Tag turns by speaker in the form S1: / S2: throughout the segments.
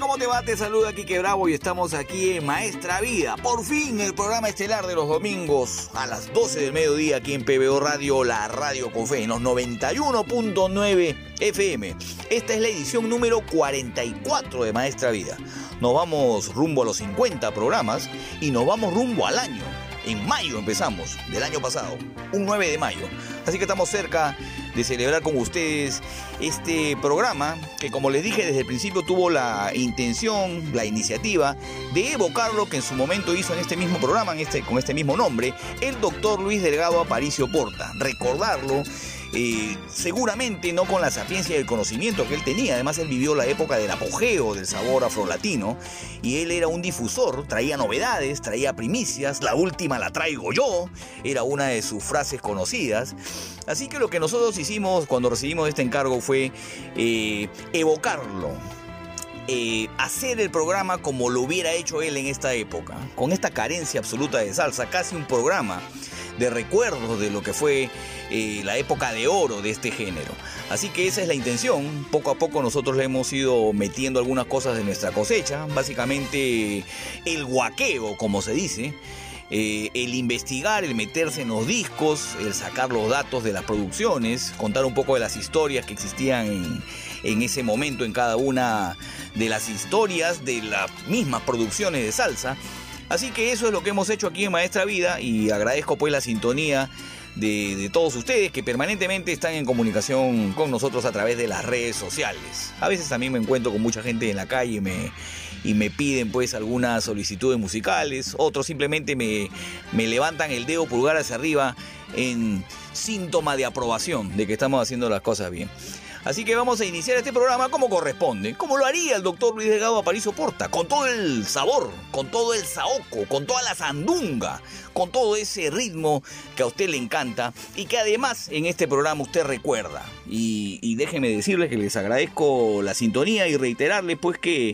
S1: ¿Cómo te va? Te saluda Kike Bravo y estamos aquí en Maestra Vida. Por fin el programa estelar de los domingos a las 12 del mediodía aquí en PBO Radio, la radio con fe, en los 91.9 FM. Esta es la edición número 44 de Maestra Vida. Nos vamos rumbo a los 50 programas y nos vamos rumbo al año. En mayo empezamos, del año pasado, un 9 de mayo. Así que estamos cerca de celebrar con ustedes este programa que como les dije desde el principio tuvo la intención, la iniciativa de evocar lo que en su momento hizo en este mismo programa, en este, con este mismo nombre, el doctor Luis Delgado Aparicio Porta. Recordarlo seguramente no con la sapiencia y el conocimiento que él tenía, además él vivió la época del apogeo del sabor afrolatino y él era un difusor, traía novedades, traía primicias, la última la traigo yo, era una de sus frases conocidas. Así que lo que nosotros hicimos cuando recibimos este encargo fue eh, evocarlo, eh, hacer el programa como lo hubiera hecho él en esta época, con esta carencia absoluta de salsa, casi un programa de recuerdos de lo que fue eh, la época de oro de este género. Así que esa es la intención. Poco a poco nosotros le hemos ido metiendo algunas cosas de nuestra cosecha. Básicamente el guaqueo, como se dice. Eh, el investigar, el meterse en los discos, el sacar los datos de las producciones, contar un poco de las historias que existían en, en ese momento en cada una de las historias de las mismas producciones de salsa. Así que eso es lo que hemos hecho aquí en Maestra Vida y agradezco pues la sintonía de, todos ustedes que permanentemente están en comunicación con nosotros a través de las redes sociales. A veces también me encuentro con mucha gente en la calle y me, y me piden pues algunas solicitudes musicales, otros simplemente me, me levantan el dedo pulgar hacia arriba en síntoma de aprobación de que estamos haciendo las cosas bien. Así que vamos a iniciar este programa como corresponde, como lo haría el doctor Luis Delgado Aparicio Porta, con todo el sabor, con todo el saoco, con toda la sandunga, con todo ese ritmo que a usted le encanta y que además en este programa usted recuerda. Y, y déjeme decirles que les agradezco la sintonía y reiterarles pues que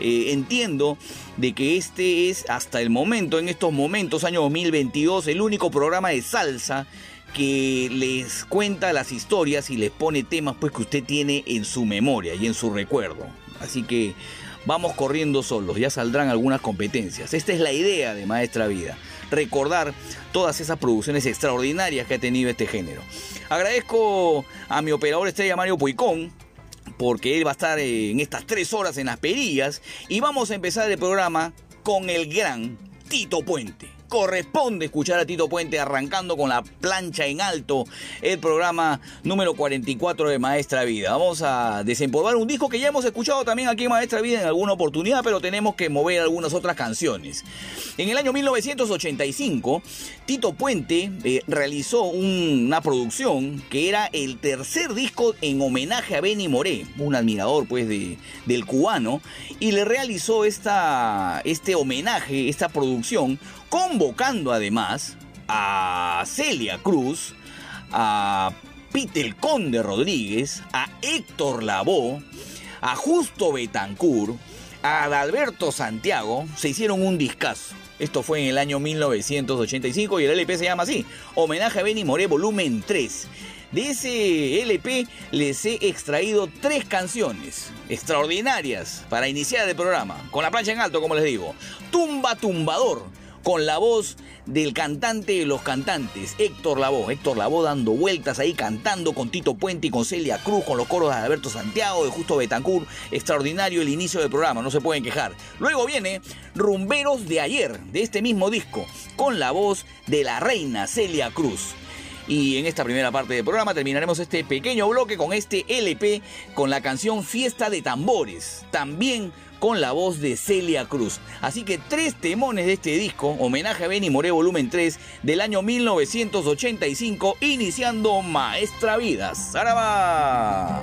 S1: eh, entiendo de que este es hasta el momento, en estos momentos, año 2022, el único programa de salsa que les cuenta las historias y les pone temas pues que usted tiene en su memoria y en su recuerdo. Así que vamos corriendo solos, ya saldrán algunas competencias. Esta es la idea de Maestra Vida, recordar todas esas producciones extraordinarias que ha tenido este género. Agradezco a mi operador estrella Mario Puicón, porque él va a estar en estas tres horas en las perillas y vamos a empezar el programa con el gran Tito Puente corresponde escuchar a Tito Puente arrancando con la plancha en alto el programa número 44 de Maestra Vida. Vamos a desempolvar un disco que ya hemos escuchado también aquí en Maestra Vida en alguna oportunidad, pero tenemos que mover algunas otras canciones. En el año 1985, Tito Puente eh, realizó un, una producción que era el tercer disco en homenaje a Benny Moré, un admirador pues de, del cubano, y le realizó esta, este homenaje, esta producción convocando además a Celia Cruz, a Peter Conde Rodríguez, a Héctor Lavoe, a Justo Betancourt, a Adalberto Santiago, se hicieron un discazo. Esto fue en el año 1985 y el LP se llama así, Homenaje a Benny Moré, volumen 3.
S2: De ese LP les he extraído tres canciones extraordinarias para iniciar el programa, con la plancha en alto, como les digo. Tumba Tumbador, con la voz del cantante de los cantantes, Héctor Lavoe. Héctor Lavoe dando vueltas ahí cantando con Tito Puente y con Celia Cruz, con los coros de Alberto Santiago, de Justo Betancourt. Extraordinario el inicio del programa, no se pueden quejar. Luego viene Rumberos de ayer, de este mismo disco, con la voz de la reina Celia Cruz. Y en esta primera parte del programa terminaremos este pequeño bloque con este LP con la canción Fiesta de Tambores, también con la voz de Celia Cruz. Así que tres temones de este disco, homenaje a Benny Moré volumen 3 del año 1985, iniciando Maestra Vida. ¡Zaraba!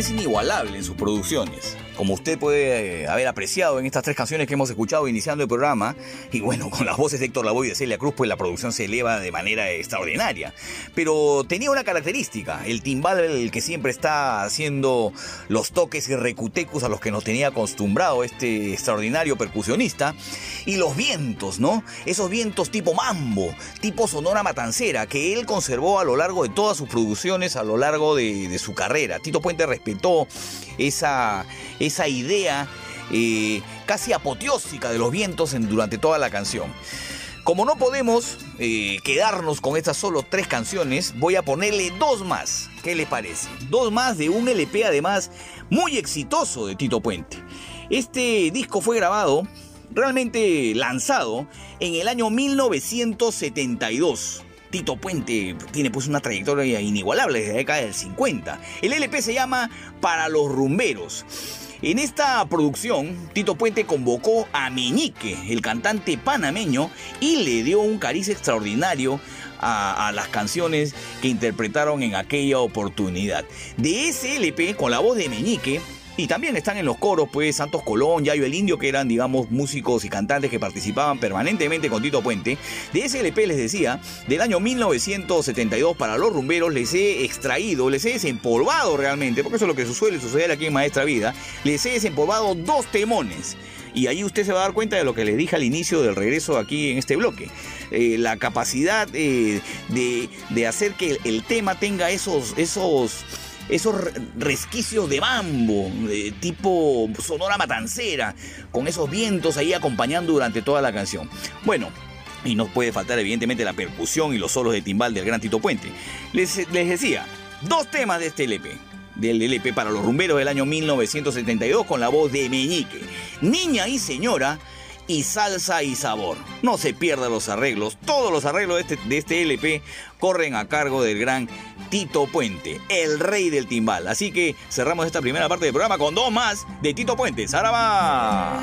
S1: Es inigualable en sus producciones como usted puede eh, haber apreciado en estas tres canciones que hemos escuchado iniciando el programa, y bueno, con las voces de Héctor Lavoe y de Celia Cruz, pues la producción se eleva de manera extraordinaria. Pero tenía una característica, el timbal el que siempre está haciendo los toques y recutecus a los que nos tenía acostumbrado este extraordinario percusionista, y los vientos, ¿no? Esos vientos tipo mambo, tipo sonora matancera, que él conservó a lo largo de todas sus producciones, a lo largo de, su carrera. Tito Puente respetó esa, esa idea eh, casi apoteósica de los vientos en, durante toda la canción. Como no podemos eh, quedarnos con estas solo tres canciones, voy a ponerle dos más. ¿Qué le parece? Dos más de un LP además muy exitoso de Tito Puente. Este disco fue grabado, realmente lanzado, en el año 1972. Tito Puente tiene pues una trayectoria inigualable desde la década del 50. El LP se llama Para los Rumberos. En esta producción, Tito Puente convocó a Meñique, el cantante panameño, y le dio un cariz extraordinario a, a, las canciones que interpretaron en aquella oportunidad. De ese LP, con la voz de Meñique, y también están en los coros, pues, Santos Colón, Yayo el Indio, que eran, digamos, músicos y cantantes que participaban permanentemente con Tito Puente. De ese LP, les decía, del año 1972 para los rumberos, les he extraído, les he desempolvado realmente, porque eso es lo que suele suceder aquí en Maestra Vida, les he desempolvado dos temones. Y ahí usted se va a dar cuenta de lo que le dije al inicio del regreso aquí en este bloque. Eh, la capacidad eh, de, de, hacer que el, el tema tenga esos, esos esos resquicios de bambo, de tipo sonora matancera, con esos vientos ahí acompañando durante toda la canción. Bueno, y no puede faltar evidentemente la percusión y los solos de timbal del gran Tito Puente. Les, les decía, dos temas de este LP. Del LP para los rumberos del año 1972 con la voz de Meñique. Niña y señora y salsa y sabor. No se pierdan los arreglos. Todos los arreglos de este, de este LP corren a cargo del gran Tito Puente, el rey del timbal. Así que cerramos esta primera parte del programa con dos más de Tito Puente. ¡Saraba!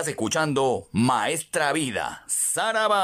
S1: Estás escuchando Maestra Vida, Saraba.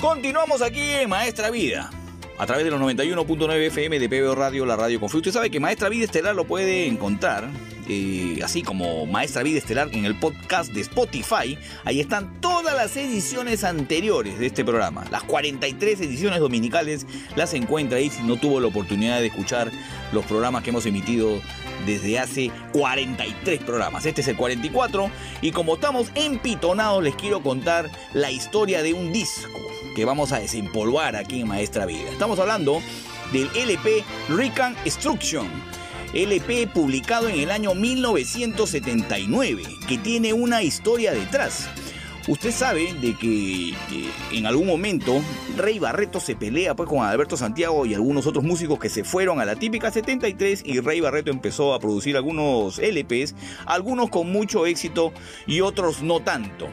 S1: Continuamos aquí en Maestra Vida. A través de los 91.9 FM de PBO Radio, la radio con. Usted sabe que Maestra Vida Estelar lo puede encontrar, eh, así como Maestra Vida Estelar en el podcast de Spotify. Ahí están todas las ediciones anteriores de este programa. Las 43 ediciones dominicales las encuentra ahí si no tuvo la oportunidad de escuchar los programas que hemos emitido desde hace 43 programas. Este es el 44 y como estamos empitonados les quiero contar la historia de un disco que vamos a desempolvar aquí en Maestra Vida. Estamos hablando del LP Rican Instruction. LP publicado en el año 1979, que tiene una historia detrás. Usted sabe de que, que en algún momento Rey Barreto se pelea pues con Alberto Santiago y algunos otros músicos que se fueron a la típica 73 y Rey Barreto empezó a producir algunos LPs, algunos con mucho éxito y otros no tanto.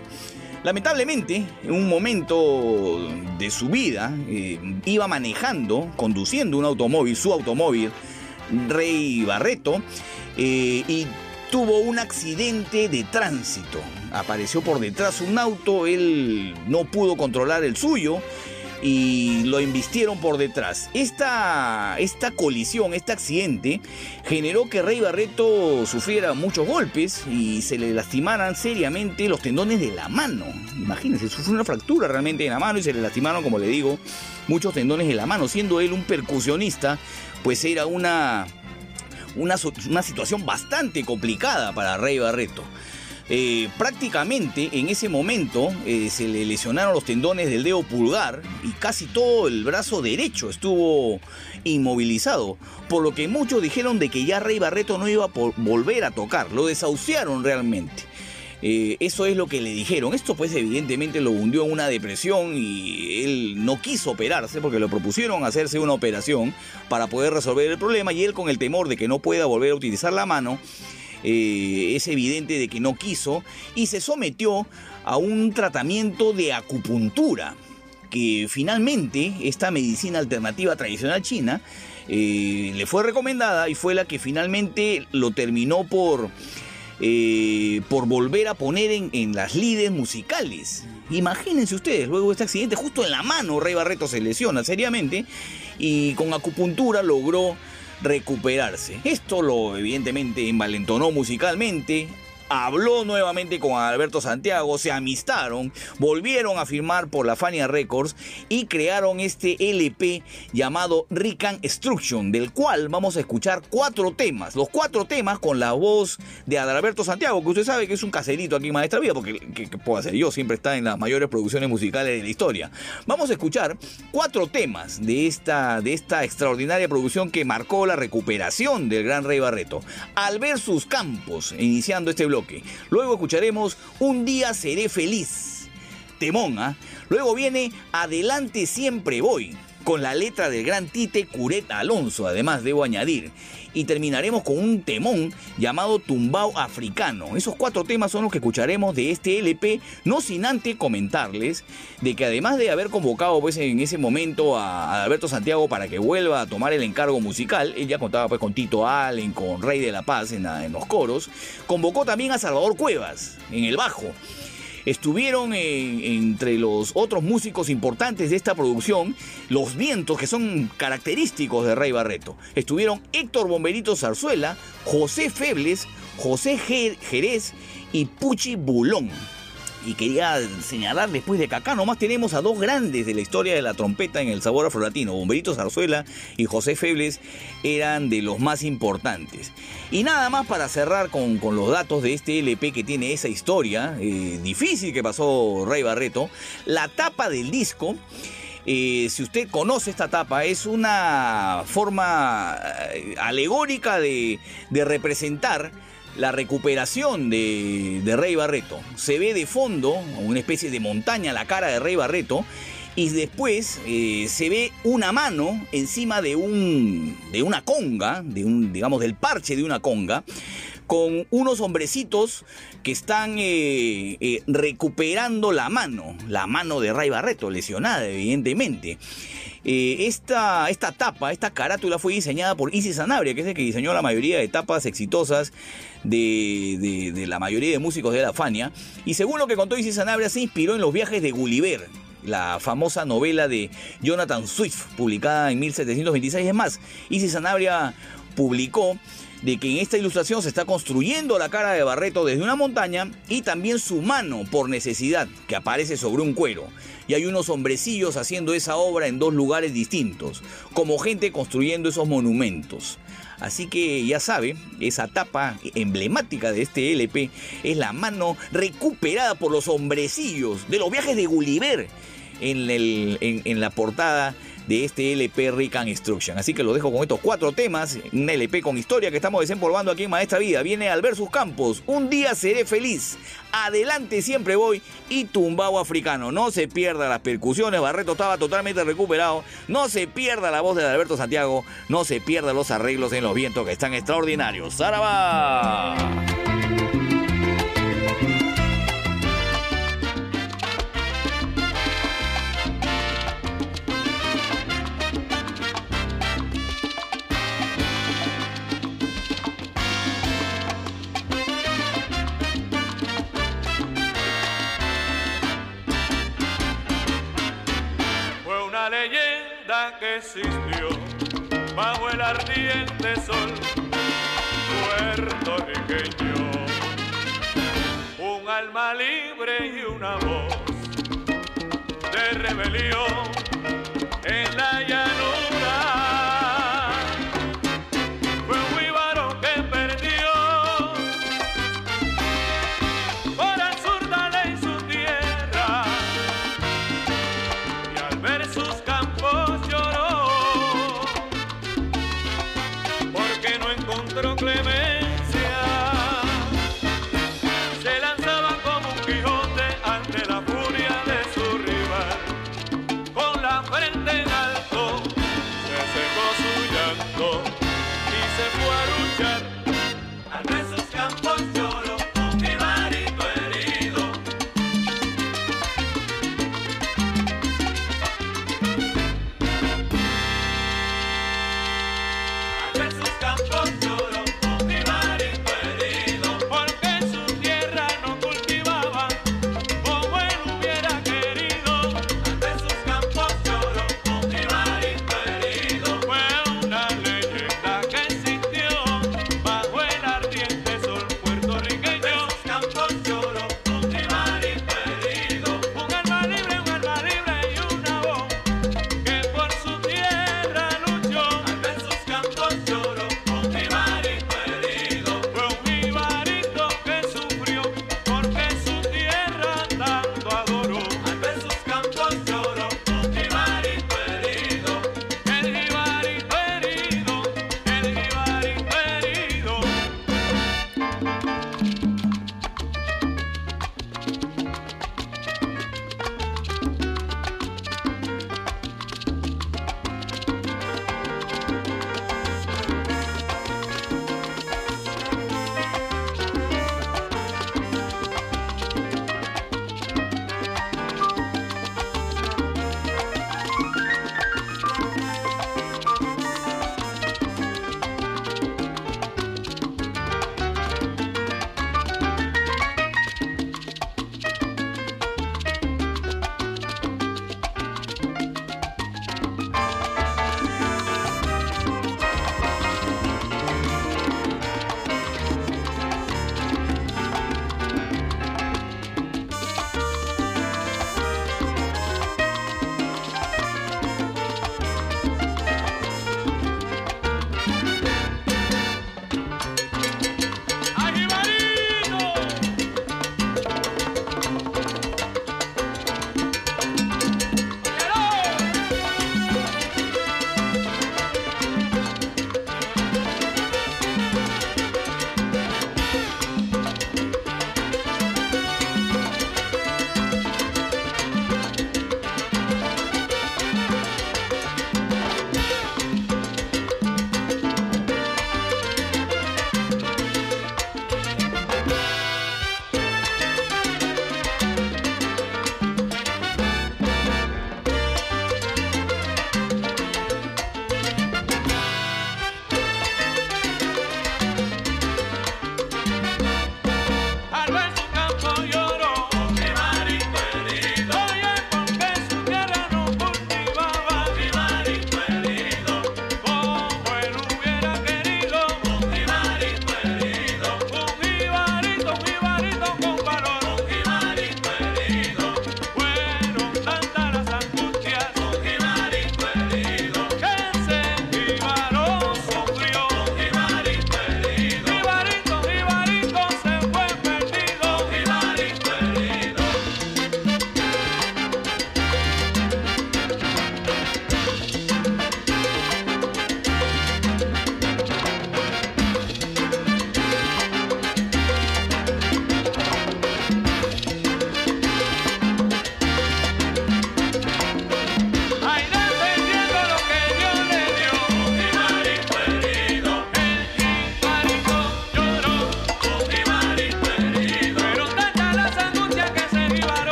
S1: Lamentablemente, en un momento de su vida, eh, iba manejando, conduciendo un automóvil, su automóvil, Rey Barreto, eh, y tuvo un accidente de tránsito. Apareció por detrás un auto, él no pudo controlar el suyo y lo embistieron por detrás. Esta, esta colisión, este accidente, generó que Rey Barreto sufriera muchos golpes y se le lastimaran seriamente los tendones de la mano. Imagínense, sufrió una fractura realmente en la mano y se le lastimaron, como le digo, muchos tendones de la mano. Siendo él un percusionista, pues era una, una, una situación bastante complicada para Rey Barreto. Eh, prácticamente en ese momento eh, se le lesionaron los tendones del dedo pulgar y casi todo el brazo derecho estuvo inmovilizado, por lo que muchos dijeron de que ya Rey Barreto no iba a volver a tocar, lo desahuciaron realmente. Eh, eso es lo que le dijeron. Esto pues evidentemente lo hundió en una depresión y él no quiso operarse porque le propusieron hacerse una operación para poder resolver el problema y él con el temor de que no pueda volver a utilizar la mano, eh, es evidente de que no quiso y se sometió a un tratamiento de acupuntura que finalmente esta medicina alternativa tradicional china eh, le fue recomendada y fue la que finalmente lo terminó por eh, por volver a poner en, en las lides musicales. Imagínense ustedes, luego de este accidente, justo en la mano, Rey Barreto se lesiona seriamente y con acupuntura logró recuperarse. Esto lo evidentemente envalentonó musicalmente. Habló nuevamente con Alberto Santiago, se amistaron, volvieron a firmar por la Fania Records y crearon este LP llamado Rican Instruction, del cual vamos a escuchar cuatro temas. Los cuatro temas con la voz de Adalberto Santiago, que usted sabe que es un caserito aquí en Maestra Vida, porque ¿qué, qué puedo hacer yo? Siempre está en las mayores producciones musicales de la historia. Vamos a escuchar cuatro temas de esta, de esta extraordinaria producción que marcó la recuperación del gran Rey Barreto. Al ver sus campos, iniciando este Luego escucharemos Un día seré feliz. Temón, ¿ah? Luego viene Adelante siempre voy, con la letra del gran Tite Curet Alonso, además debo añadir. Y terminaremos con un temón llamado Tumbao Africano. Esos cuatro temas son los que escucharemos de este LP, no sin antes comentarles de que además de haber convocado pues en ese momento a, Alberto Santiago para que vuelva a tomar el encargo musical, él ya contaba pues con Tito Allen, con Rey de la Paz en, en los coros, convocó también a Salvador Cuevas en el bajo. Estuvieron en- entre los otros músicos importantes de esta producción, los vientos que son característicos de Rey Barreto. Estuvieron Héctor Bomberito Zarzuela, José Febles, José Jer- Jerez y Puchi Bulón. Y quería señalar después de que acá nomás tenemos a dos grandes de la historia de la trompeta en el sabor afrolatino. Bomberito Zarzuela y José Febles eran de los más importantes. Y nada más para cerrar con, con los datos de este LP que tiene esa historia eh, difícil que pasó Rey Barreto. La tapa del disco eh, si usted conoce esta tapa, es una forma eh, alegórica de, de representar la recuperación de, de Rey Barreto. Se ve de fondo, una especie de montaña, la cara de Rey Barreto. Y después eh, se ve una mano encima de, un, de una conga, de un, digamos, del parche de una conga, con unos hombrecitos que están eh, eh, recuperando la mano, la mano de Ray Barreto, lesionada evidentemente. Eh, esta, esta tapa, esta carátula fue diseñada por Isis Sanabria, que es el que diseñó la mayoría de tapas exitosas de, la mayoría de músicos de la Fania. Y según lo que contó Isis Sanabria, se inspiró en los viajes de Gulliver, la famosa novela de Jonathan Swift, publicada en 1726. Es más, Isis Sanabria publicó de que en esta ilustración se está construyendo la cara de Barreto desde una montaña y también su mano por necesidad, que aparece sobre un cuero. Y hay unos hombrecillos haciendo esa obra en dos lugares distintos, como gente construyendo esos monumentos. Así que ya sabe, esa tapa emblemática de este LP es la mano recuperada por los hombrecillos de los viajes de Gulliver en, en la portada de este LP Rican Instruction. Así que lo dejo con estos cuatro temas, un LP con historia que estamos desempolvando aquí en Maestra Vida. Viene al ver sus campos, un día seré feliz, adelante siempre voy y tumbao africano. No se pierda las percusiones, Barreto estaba totalmente recuperado, no se pierda la voz de Alberto Santiago, no se pierda los arreglos en los vientos que están extraordinarios. ¡Zaraba!
S3: Que existió bajo el ardiente sol puertorriqueño. Un alma libre y una voz de rebelión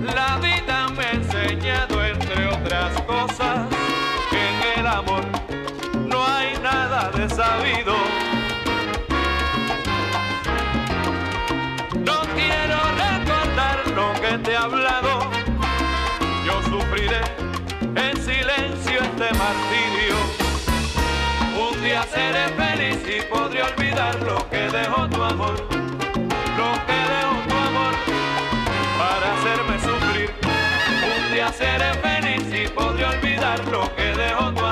S4: La vida me ha enseñado, entre otras cosas, que en el amor no hay nada de sabido. No quiero recordar lo que te he hablado, yo sufriré en silencio este martirio. Un día seré feliz y podré olvidar lo que dejó tu amor, lo que dejó tu amor para hacerme sufrir. Un día seré feliz y podré olvidar lo que dejó tu amor,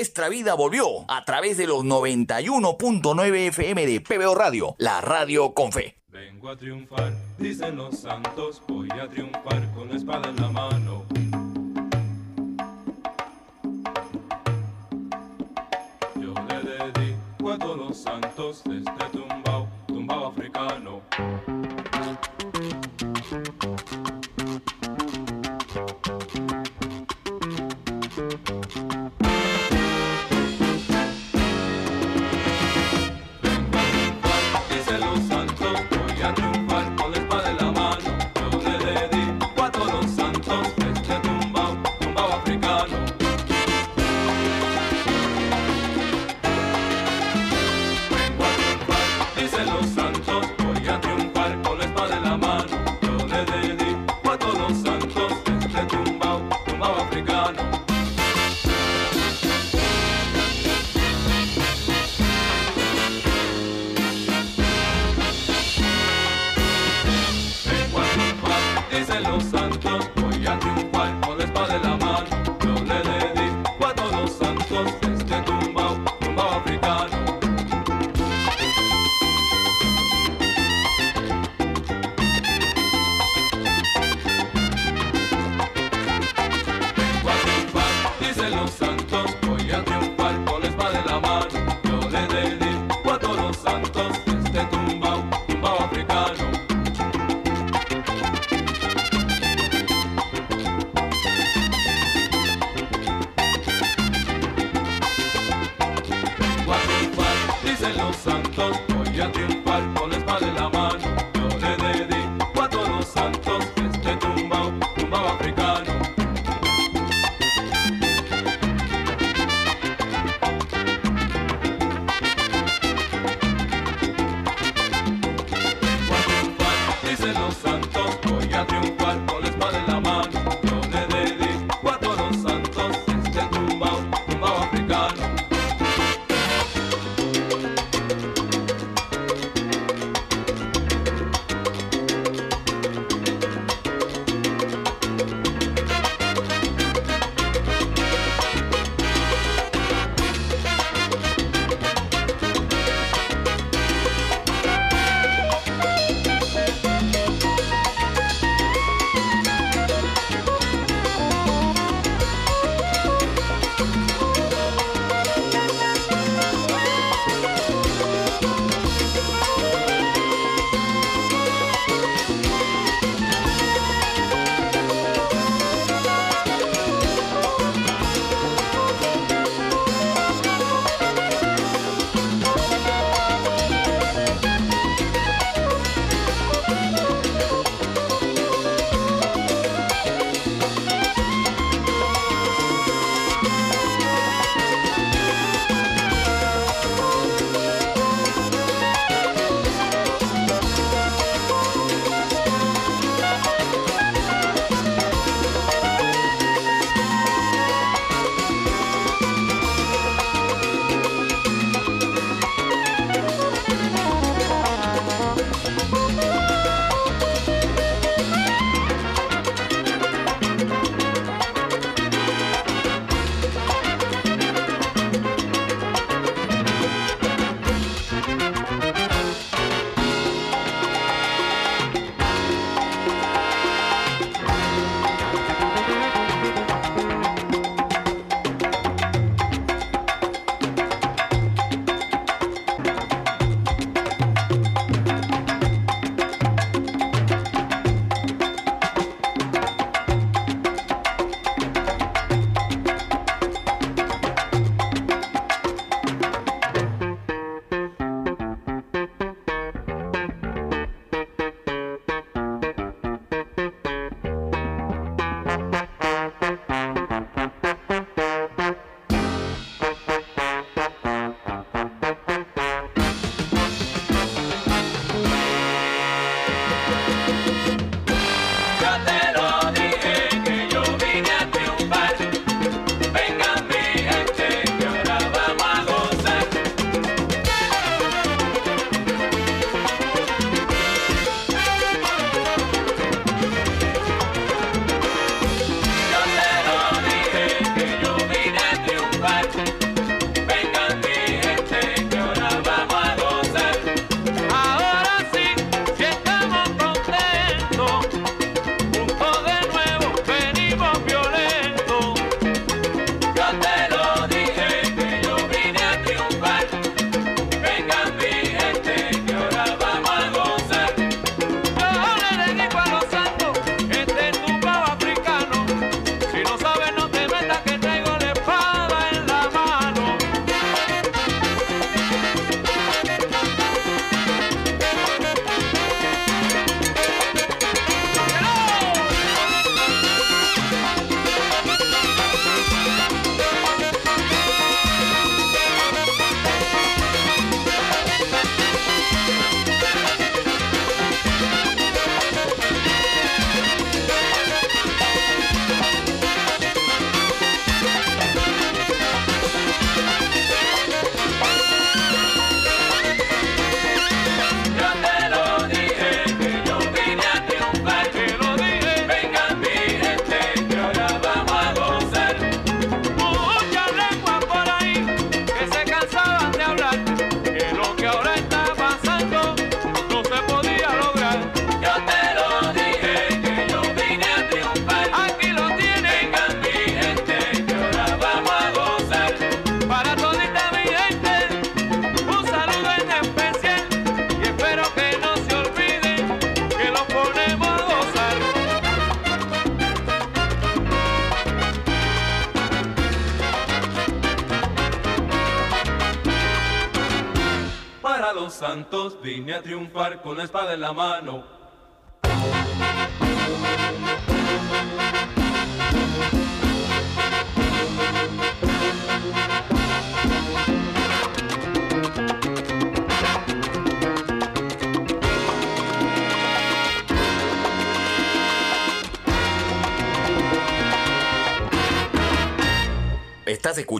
S1: Maestra Vida volvió a través de los 91.9 FM de PBO Radio, la radio con fe.
S5: Vengo a triunfar, dicen los santos, voy a triunfar con la espada en la mano.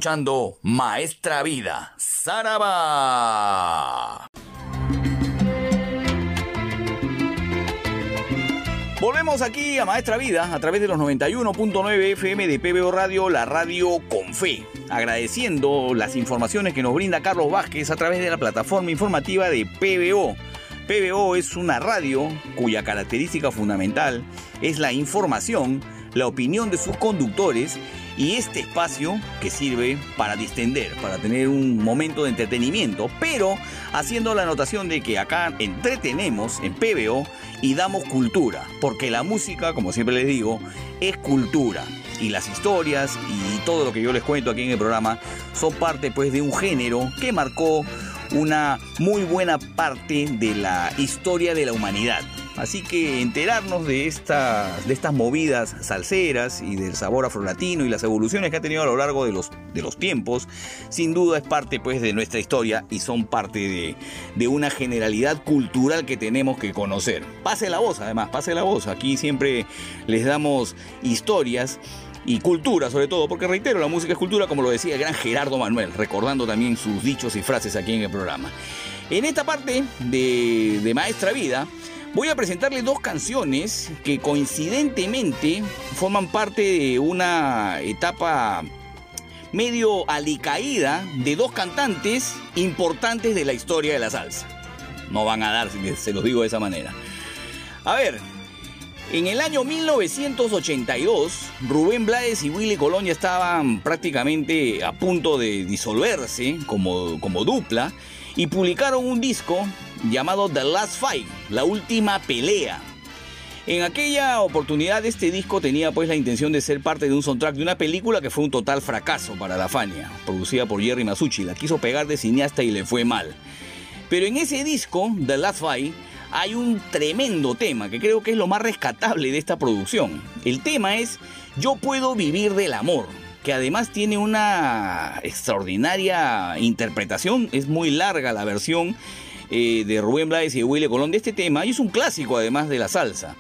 S1: Escuchando Maestra Vida, Saraba. Volvemos aquí a Maestra Vida a través de los 91.9 FM de PBO Radio, la radio con fe. Agradeciendo las informaciones que nos brinda Carlos Vázquez a través de la plataforma informativa de PBO. PBO es una radio cuya característica fundamental es la información, la opinión de sus conductores y este espacio que sirve para distender, para tener un momento de entretenimiento, pero haciendo la anotación de que acá entretenemos en PBO y damos cultura, porque la música, como siempre les digo, es cultura. Y las historias y todo lo que yo les cuento aquí en el programa son parte pues de un género que marcó una muy buena parte de la historia de la humanidad. Así que enterarnos de estas, de estas movidas salseras y del sabor afrolatino y las evoluciones que ha tenido a lo largo de los, de los tiempos, sin duda es parte pues de nuestra historia y son parte de, de una generalidad cultural que tenemos que conocer. Pase la voz, además, pase la voz. Aquí siempre les damos historias y cultura sobre todo, porque reitero, la música es cultura, como lo decía el gran Gerardo Manuel, recordando también sus dichos y frases aquí en el programa. En esta parte de, de Maestra Vida, voy a presentarles dos canciones que coincidentemente forman parte de una etapa medio alicaída de dos cantantes importantes de la historia de la salsa. No van a dar, se los digo de esa manera. A ver, en el año 1982, Rubén Blades y Willy Colón ya estaban prácticamente a punto de disolverse como, como dupla y publicaron un disco llamado The Last Fight, la última pelea. En aquella oportunidad este disco tenía pues la intención de ser parte de un soundtrack de una película que fue un total fracaso para la Fania, producida por Jerry Masucci, la quiso pegar de cineasta y le fue mal. Pero en ese disco, The Last Fight, hay un tremendo tema que creo que es lo más rescatable de esta producción. El tema es Yo puedo vivir del amor, que además tiene una extraordinaria interpretación, es muy larga la versión eh, de Rubén Blades y de Willy Colón de este tema, y es un clásico además de la salsa.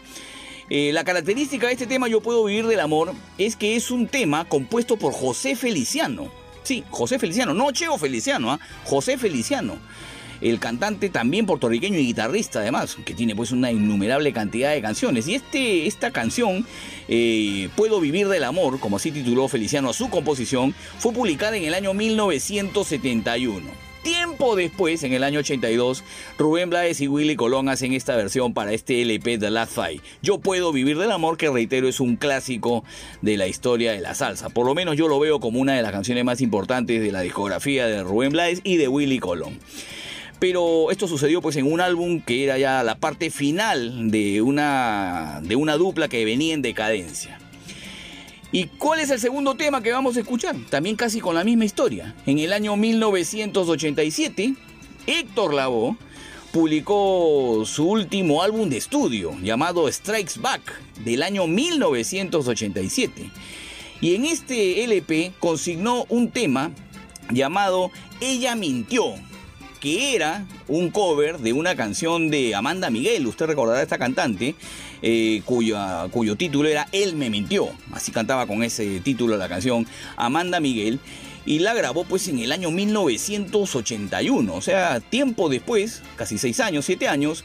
S1: Eh, la característica de este tema Yo puedo vivir del amor es que es un tema compuesto por José Feliciano. Sí, José Feliciano, no Cheo Feliciano, ¿ah? José Feliciano el cantante también puertorriqueño y guitarrista además, que tiene pues una innumerable cantidad de canciones. Y este, esta canción, eh, Puedo vivir del amor, como así tituló Feliciano a su composición, fue publicada en el año 1971. Tiempo después, en el año 82, Rubén Blades y Willy Colón hacen esta versión para este LP de Last Fight. Yo puedo vivir del amor, que reitero es un clásico de la historia de la salsa. Por lo menos yo lo veo como una de las canciones más importantes de la discografía de Rubén Blades y de Willy Colón. Pero esto sucedió pues en un álbum que era ya la parte final de una, de una dupla que venía en decadencia. ¿Y cuál es el segundo tema que vamos a escuchar? También casi con la misma historia. En el año 1987, Héctor Lavoe publicó su último álbum de estudio llamado Strikes Back del año 1987. Y en este LP consignó un tema llamado Ella mintió, que era un cover de una canción de Amanda Miguel, usted recordará esta cantante, eh, cuyo título era Él me mintió, así cantaba con ese título la canción Amanda Miguel, y la grabó pues en el año 1981, o sea, tiempo después, casi seis años, siete años,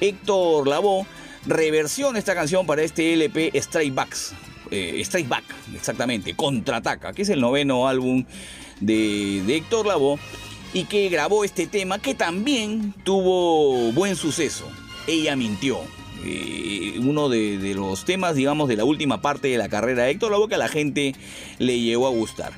S1: Héctor Lavoe reversiona esta canción para este LP Strike Backs, eh, Strike Back, exactamente, Contraataca, que es el noveno álbum de, de Héctor Lavoe y que grabó este tema que también tuvo buen suceso. Ella mintió. Eh, uno de, de, los temas, digamos, de la última parte de la carrera de Héctor Lavoe que a la gente le llegó a gustar.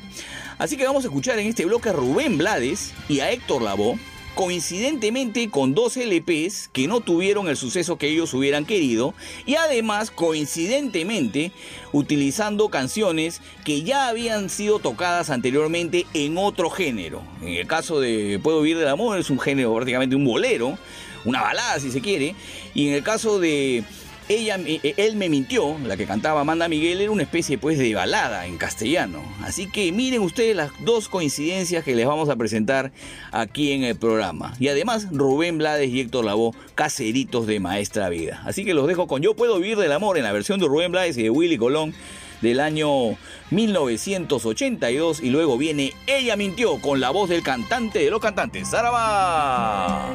S1: Así que vamos a escuchar en este bloque a Rubén Blades y a Héctor Lavoe
S6: coincidentemente con dos LPs que no tuvieron el suceso que ellos hubieran querido y además coincidentemente utilizando canciones que ya habían sido tocadas anteriormente en otro género. En el caso de Puedo vivir del amor es un género prácticamente un bolero, una balada si se quiere, y en el caso de ella, eh, él me mintió, la que cantaba Amanda Miguel, era una especie pues de balada en castellano. Así que miren ustedes las dos coincidencias que les vamos a presentar aquí en el programa. Y además Rubén Blades y Héctor Lavoe, caseritos de Maestra Vida. Así que los dejo con Yo Puedo Vivir del Amor en la versión de Rubén Blades y de Willy Colón del año 1982 y luego viene Ella mintió con la voz del cantante de los cantantes, Saraba.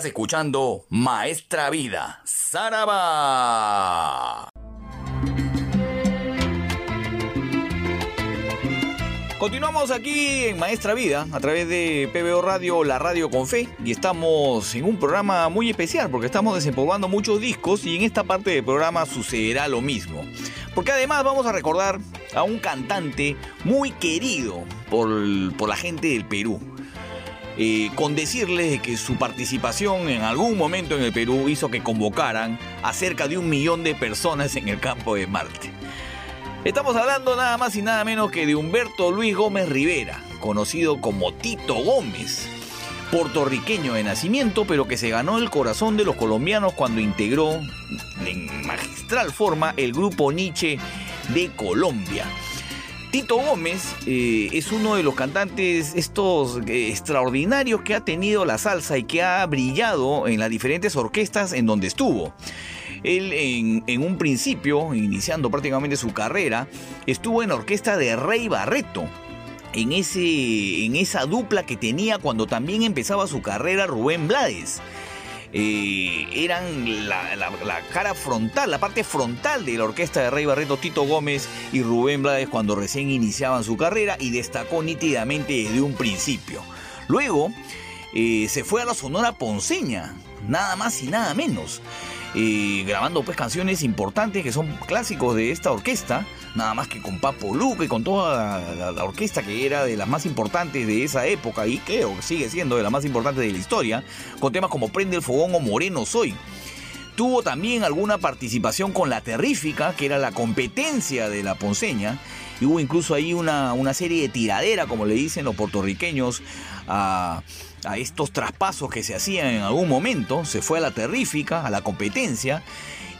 S1: Estás
S2: escuchando Maestra Vida, Saraba.
S1: Continuamos aquí en Maestra Vida a través de PBO Radio, la radio con fe, y estamos en un programa muy especial porque estamos desempolvando muchos discos y en esta parte del programa sucederá lo mismo. Porque además vamos a recordar a un cantante muy querido por, por la gente del Perú. Eh, con decirles de que su participación en algún momento en el Perú hizo que convocaran a cerca de un millón de personas en el campo de Marte. Estamos hablando nada más y nada menos que de Humberto Luis Gómez Rivera, conocido como Tito Gómez, puertorriqueño de nacimiento, pero que se ganó el corazón de los colombianos cuando integró en magistral forma el grupo Nietzsche de Colombia. Tito Gómez eh, es uno de los cantantes estos eh, extraordinarios que ha tenido la salsa y que ha brillado en las diferentes orquestas en donde estuvo. Él en, un principio, iniciando prácticamente su carrera, estuvo en la orquesta de Rey Barreto, en, ese, en esa dupla que tenía cuando también empezaba su carrera Rubén Blades. Eran la cara frontal, la parte frontal de la orquesta de Rey Barreto, Tito Gómez y Rubén Blades cuando recién iniciaban su carrera y destacó nítidamente desde un principio. Luego eh, se fue a la Sonora Ponceña, nada más y nada menos. eh, grabando pues canciones importantes que son clásicos de esta orquesta, nada más que con Papo Luque y con toda la orquesta que era de las más importantes de esa época y creo que sigue siendo de las más importantes de la historia, con temas como Prende el Fogón o Moreno Soy. Tuvo también alguna participación con La Terrífica, que era la competencia de la Ponceña, y hubo incluso ahí una, una serie de tiradera, como le dicen los puertorriqueños, a, a estos traspasos que se hacían en algún momento. Se fue a La Terrífica, a la competencia,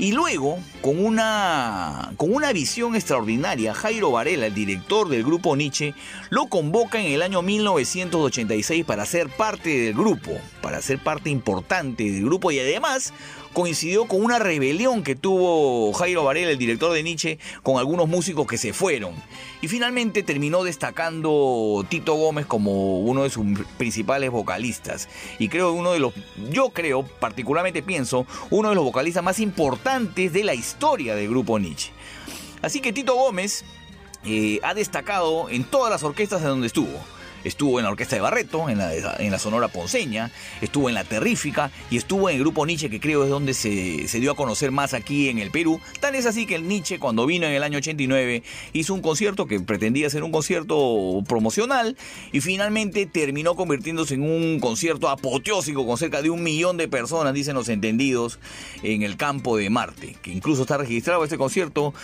S1: y luego, con una, con una visión extraordinaria, Jairo Varela, el director del grupo Nietzsche, lo convoca en el año 1986 para ser parte del grupo, para ser parte importante del grupo. Y además coincidió con una rebelión que tuvo Jairo Varela, el director de Nietzsche, con algunos músicos que se fueron. Y finalmente terminó destacando Tito Gómez como uno de sus principales vocalistas. Y creo uno de los, yo creo, particularmente pienso, uno de los vocalistas más importantes de la historia del grupo Nietzsche. Así que Tito Gómez eh, ha destacado en todas las orquestas en donde estuvo. Estuvo en la orquesta de Barreto, en la, en la Sonora Ponceña, estuvo en la Terrífica y estuvo en el grupo Nietzsche, que creo es donde se, se dio a conocer más aquí en el Perú. Tan es así que el Nietzsche, cuando vino en el año 89, hizo un concierto que pretendía ser un concierto promocional y finalmente terminó convirtiéndose en un concierto apoteósico con cerca de un millón de personas, dicen los entendidos, en el campo de Marte, que incluso está registrado este concierto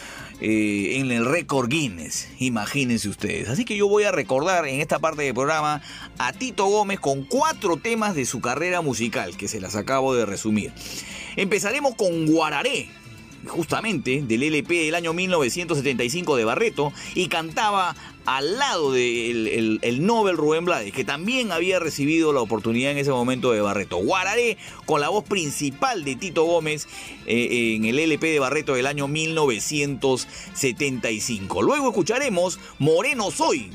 S1: eh, en el récord Guinness, imagínense ustedes. Así que yo voy a recordar en esta parte del programa a Tito Gómez con cuatro temas de su carrera musical, que se las acabo de resumir. Empezaremos con Guararé, justamente del LP del año 1975 de Barreto, y cantaba al lado del el, el Nobel Rubén Blades, que también había recibido la oportunidad en ese momento de Barreto. Guararé con la voz principal de Tito Gómez eh, en el LP de Barreto del año 1975. Luego escucharemos Moreno Soy,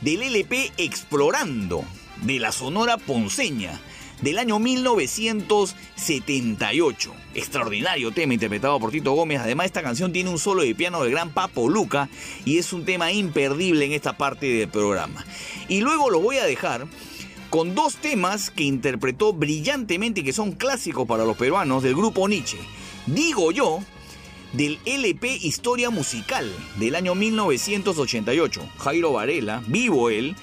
S1: del LP Explorando, de la Sonora Ponceña, del año 1978. Extraordinario tema interpretado por Tito Gómez. Además, esta canción tiene un solo de piano del gran Papo Luca y es un tema imperdible en esta parte del programa. Y luego lo voy a dejar con dos temas que interpretó brillantemente y que son clásicos para los peruanos del grupo Nietzsche. Digo yo, del LP Historia Musical del año 1988. Jairo Varela, vivo él,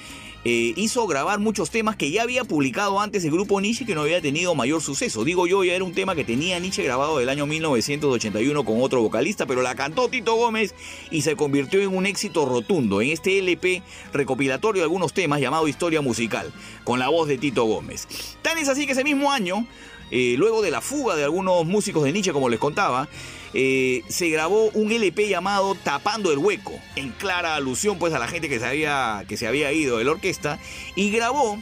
S1: eh, hizo grabar muchos temas que ya había publicado antes el grupo Nietzsche que no había tenido mayor suceso. Digo yo, ya era un tema que tenía Nietzsche grabado del año 1981 con otro vocalista, pero la cantó Tito Gómez y se convirtió en un éxito rotundo en este LP recopilatorio de algunos temas llamado Historia Musical, con la voz de Tito Gómez. Tan es así que ese mismo año, eh, luego de la fuga de algunos músicos de Nietzsche, como les contaba, eh, se grabó un LP llamado Tapando el Hueco, en clara alusión pues a la gente que se había, que se había ido de la orquesta, y grabó,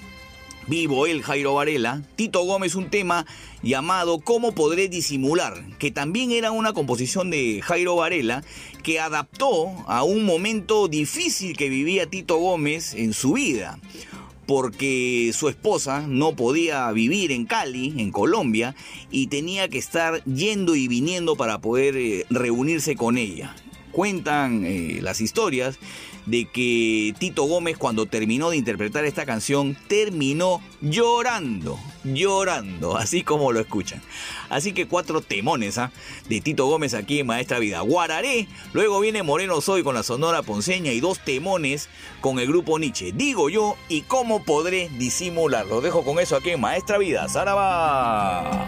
S1: vivo él, Jairo Varela, Tito Gómez un tema llamado ¿Cómo podré disimular? que también era una composición de Jairo Varela que adaptó a un momento difícil que vivía Tito Gómez en su vida porque su esposa no podía vivir en Cali, en Colombia, y tenía que estar yendo y viniendo para poder eh, reunirse con ella. cuentan eh, las historias de que Tito Gómez cuando terminó de interpretar esta canción terminó llorando, llorando, así como lo escuchan. Así que cuatro temones ¿ah? de Tito Gómez aquí en Maestra Vida. Guararé, luego viene Moreno Soy con la Sonora Ponceña y dos temones con el grupo Nietzsche. Digo yo, ¿y cómo podré disimular? Lo dejo con eso aquí en Maestra Vida. ¡Zaraba!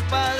S3: mi padre.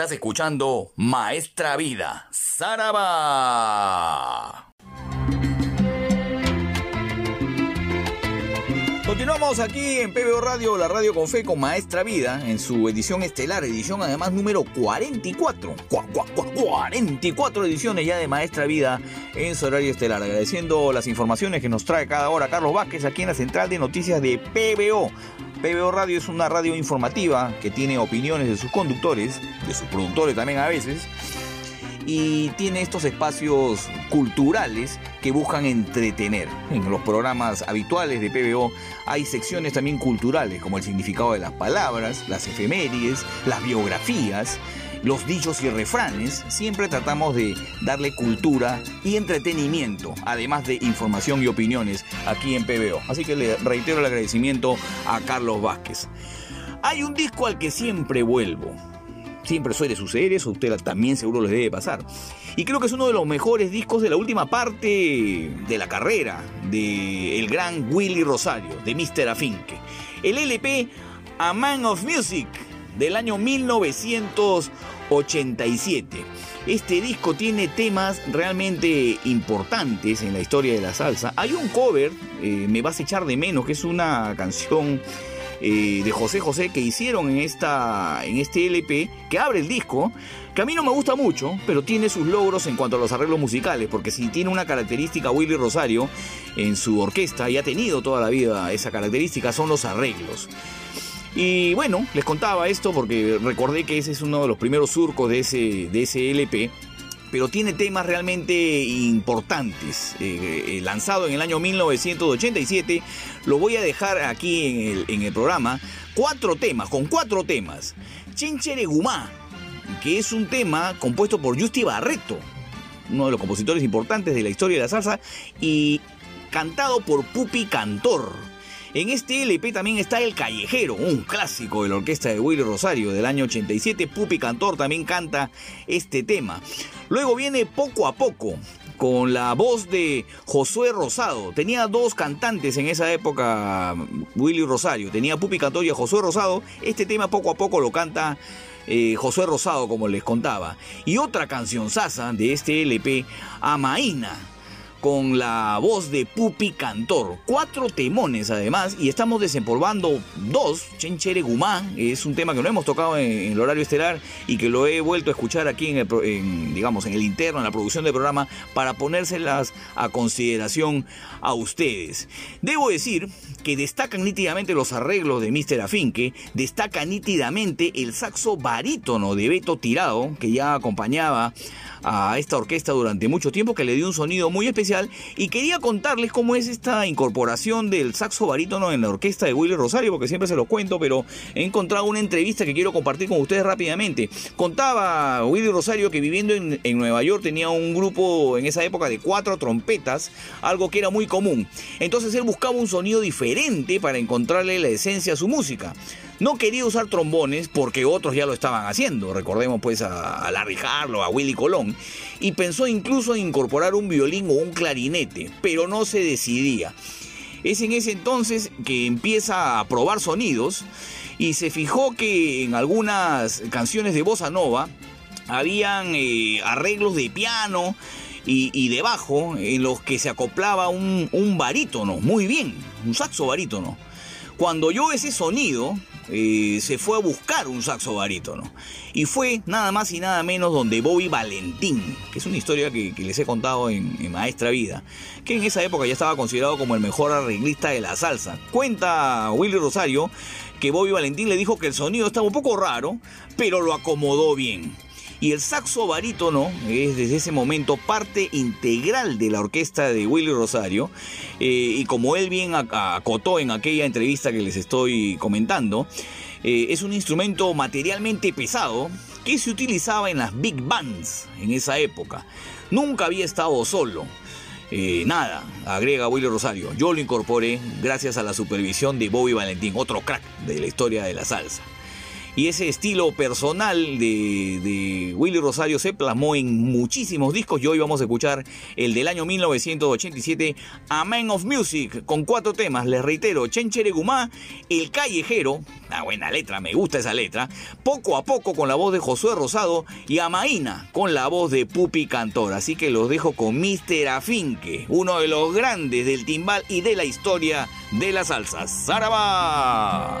S7: Estás escuchando Maestra Vida, Saraba.
S1: Continuamos aquí en PBO Radio, la radio con fe con Maestra Vida, en su edición estelar, edición además número 44. 44 ediciones ya de Maestra Vida en su horario estelar. Agradeciendo las informaciones que nos trae cada hora Carlos Vázquez aquí en la central de noticias de PBO. PBO Radio es una radio informativa que tiene opiniones de sus conductores, de sus productores también a veces, y tiene estos espacios culturales que buscan entretener. En los programas habituales de PBO hay secciones también culturales como el significado de las palabras, las efemérides, las biografías, los dichos y refranes. Siempre tratamos de darle cultura y entretenimiento, además de información y opiniones aquí en PBO. Así que le reitero el agradecimiento a Carlos Vázquez. Hay un disco al que siempre vuelvo. Siempre suele suceder eso, usted también seguro les debe pasar. Y creo que es uno de los mejores discos de la última parte de la carrera de el gran Willy Rosario, de Mr. Afinque. El LP A Man of Music del año 1987. Este disco tiene temas realmente importantes en la historia de la salsa. Hay un cover, eh, Me vas a echar de menos, que es una canción eh, de José José que hicieron en, esta, en este LP, que abre el disco, que a mí no me gusta mucho, pero tiene sus logros en cuanto a los arreglos musicales, porque si tiene una característica Willy Rosario en su orquesta, y ha tenido toda la vida esa característica, son los arreglos. Y bueno, les contaba esto porque recordé que ese es uno de los primeros surcos de ese, LP pero tiene temas realmente importantes. Eh, eh, lanzado en el año 1987, lo voy a dejar aquí en el, programa. Cuatro temas, con cuatro temas. Chencheregumá, que es un tema compuesto por Justi Barreto, uno de los compositores importantes de la historia de la salsa, y cantado por Pupi Cantor. En este LP también está El Callejero, un clásico de la orquesta de Willy Rosario del año 87. Pupi Cantor también canta este tema. Luego viene Poco a Poco, con la voz de Josué Rosado. Tenía dos cantantes en esa época, Willy Rosario. Tenía Pupi Cantor y a Josué Rosado. Este tema Poco a Poco lo canta eh, Josué Rosado, como les contaba. Y otra canción sasa de este LP, Amaína con la voz de Pupi Cantor. Cuatro temones además y estamos desempolvando dos. Chenchere Gumán es un tema que no hemos tocado en, el horario estelar y que lo he vuelto a escuchar aquí en el, digamos, en el interno, en la producción del programa, para ponérselas a consideración a ustedes. Debo decir que destacan nítidamente los arreglos de Mr. Afinque, destaca nítidamente el saxo barítono de Beto Tirado, que ya acompañaba a esta orquesta durante mucho tiempo que le dio un sonido muy especial y quería contarles cómo es esta incorporación del saxo barítono en la orquesta de Willy Rosario porque siempre se lo cuento pero he encontrado una entrevista que quiero compartir con ustedes rápidamente. Contaba Willy Rosario que viviendo en, en Nueva York tenía un grupo en esa época de cuatro trompetas algo que era muy común. Entonces él buscaba un sonido diferente para encontrarle la esencia a su música no quería usar trombones porque otros ya lo estaban haciendo. Recordemos pues a, Larry Harlow, a Willy Colón. Y pensó incluso en incorporar un violín o un clarinete, pero no se decidía. Es en ese entonces que empieza a probar sonidos y se fijó que en algunas canciones de bossa nova habían eh, arreglos de piano y, de bajo en los que se acoplaba un, un barítono, muy bien, un saxo barítono. Cuando oyó ese sonido, eh, se fue a buscar un saxo barítono. Y fue nada más y nada menos donde Bobby Valentín, que es una historia que, les he contado en, en Maestra Vida, que en esa época ya estaba considerado como el mejor arreglista de la salsa. Cuenta Willy Rosario que Bobby Valentín le dijo que el sonido estaba un poco raro, pero lo acomodó bien. Y el saxo barítono es desde ese momento parte integral de la orquesta de Willy Rosario. eh, y como él bien ac- acotó en aquella entrevista que les estoy comentando, eh, es un instrumento materialmente pesado que se utilizaba en las big bands en esa época. Nunca había estado solo. Eh, nada, agrega Willy Rosario. Yo lo incorporé gracias a la supervisión de Bobby Valentín, otro crack de la historia de la salsa. Y ese estilo personal de, de Willy Rosario se plasmó en muchísimos discos y hoy vamos a escuchar el del año 1987, A Man of Music, con cuatro temas, les reitero, Chenchere Gumá, El Callejero, una buena letra, me gusta esa letra, Poco a Poco con la voz de Josué Rosado y Amaína con la voz de Pupi Cantor, así que los dejo con Mr. Afinque, uno de los grandes del timbal y de la historia de la salsa. ¡Zaraba!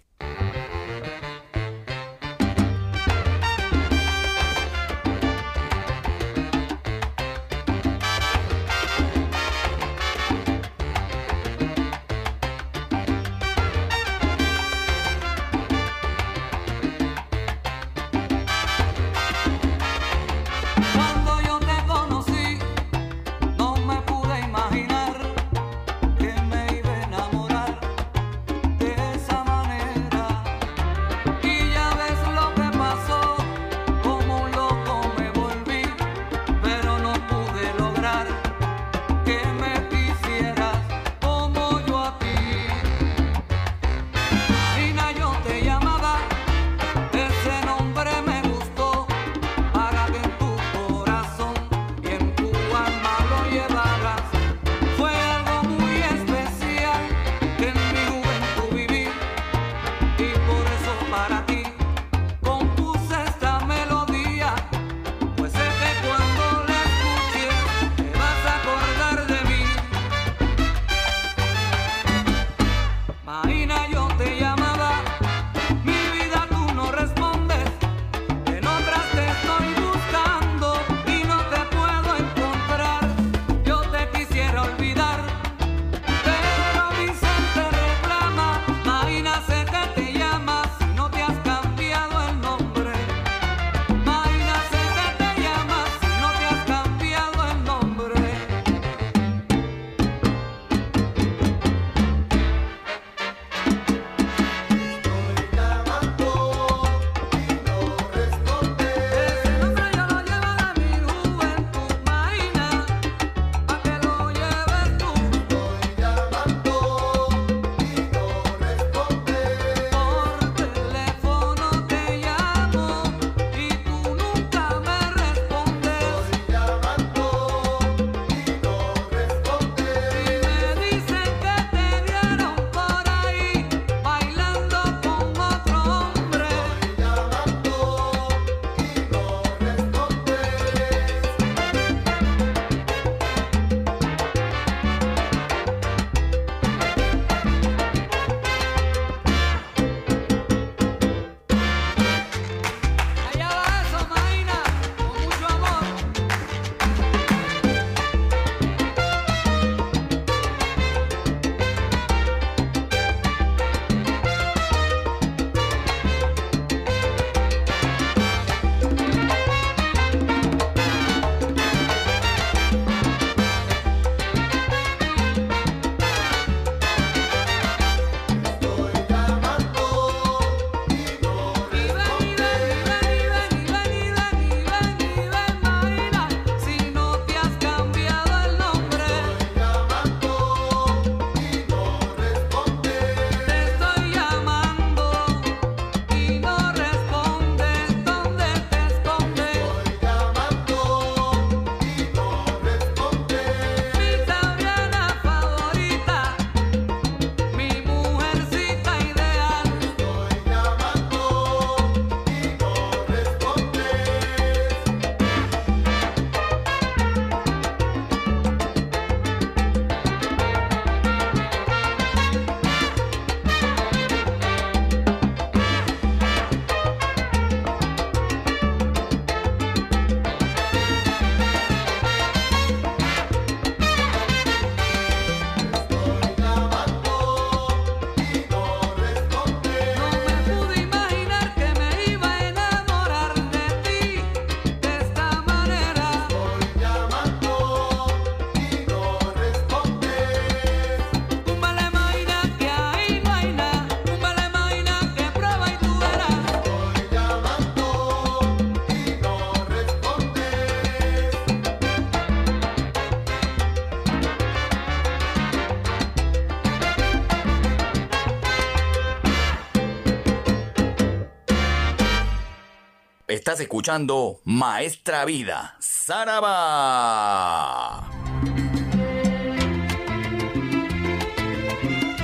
S2: Estás escuchando Maestra Vida, Saraba.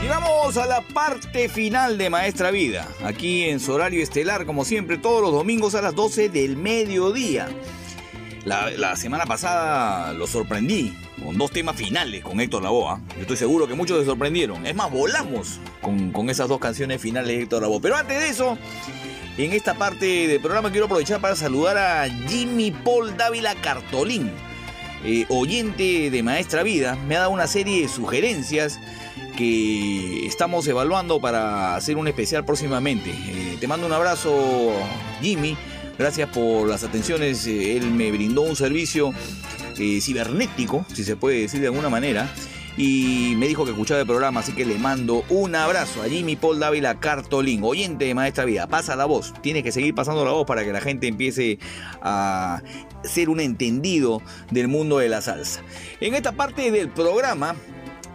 S2: Y vamos a la parte final de Maestra Vida, aquí en su horario estelar, como siempre, todos los domingos a las 12 del mediodía.
S1: La, semana pasada lo sorprendí con dos temas finales con Héctor Lavoa. Yo estoy seguro que muchos se sorprendieron. Es más, volamos con, con esas dos canciones finales de Héctor Lavoa. Pero antes de eso, en esta parte del programa quiero aprovechar para saludar a Jimmy Paul Dávila Cartolín, eh, oyente de Maestra Vida. Me ha dado una serie de sugerencias que estamos evaluando para hacer un especial próximamente. Eh, te mando un abrazo, Jimmy. Gracias por las atenciones. Eh, él me brindó un servicio cibernético, si se puede decir de alguna manera. Y me dijo que escuchaba el programa, así que le mando un abrazo a Jimmy Paul Dávila Cartolín, oyente de Maestra Vida. Pasa la voz, tiene que seguir pasando la voz para que la gente empiece a ser un entendido del mundo de la salsa. En esta parte del programa